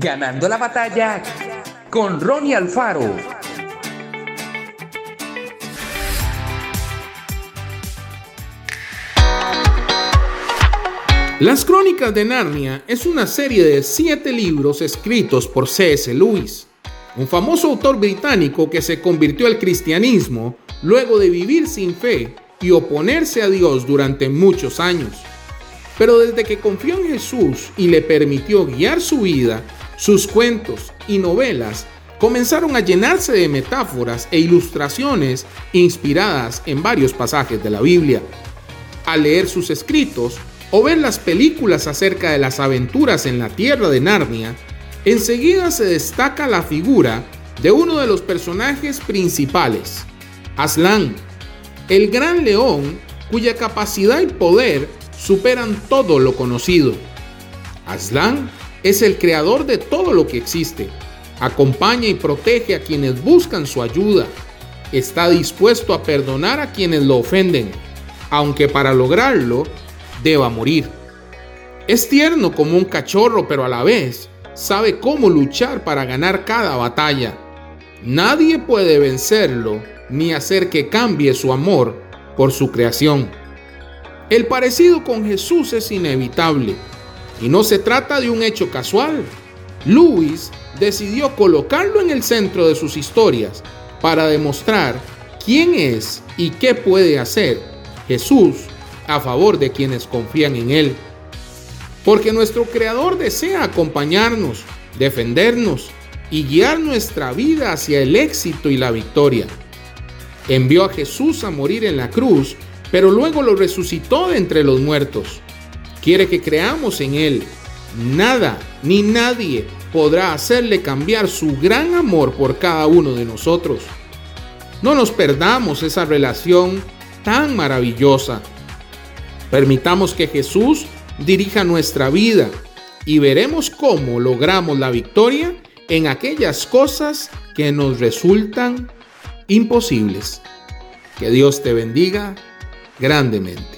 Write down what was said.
Ganando la batalla con Ronnie Alfaro. Las Crónicas de Narnia es una serie de siete libros escritos por C.S. Lewis, un famoso autor británico que se convirtió al cristianismo luego de vivir sin fe y oponerse a Dios durante muchos años. Pero desde que confió en Jesús y le permitió guiar su vida, sus cuentos y novelas comenzaron a llenarse de metáforas e ilustraciones inspiradas en varios pasajes de la Biblia. Al leer sus escritos o ver las películas acerca de las aventuras en la tierra de Narnia, enseguida se destaca la figura de uno de los personajes principales, Aslan, el gran león cuya capacidad y poder superan todo lo conocido. Aslan es el creador de todo lo que existe. Acompaña y protege a quienes buscan su ayuda. Está dispuesto a perdonar a quienes lo ofenden, aunque para lograrlo deba morir. Es tierno como un cachorro, pero a la vez sabe cómo luchar para ganar cada batalla. Nadie puede vencerlo ni hacer que cambie su amor por su creación. El parecido con Jesús es inevitable y no se trata de un hecho casual. Lewis decidió colocarlo en el centro de sus historias para demostrar quién es y qué puede hacer Jesús a favor de quienes confían en Él. Porque nuestro Creador desea acompañarnos, defendernos y guiar nuestra vida hacia el éxito y la victoria. Envió a Jesús a morir en la cruz, pero luego lo resucitó de entre los muertos. Quiere que creamos en Él. Nada ni nadie podrá hacerle cambiar su gran amor por cada uno de nosotros. No nos perdamos esa relación tan maravillosa Permitamos que Jesús dirija nuestra vida y veremos cómo logramos la victoria en aquellas cosas que nos resultan imposibles. Que Dios te bendiga grandemente.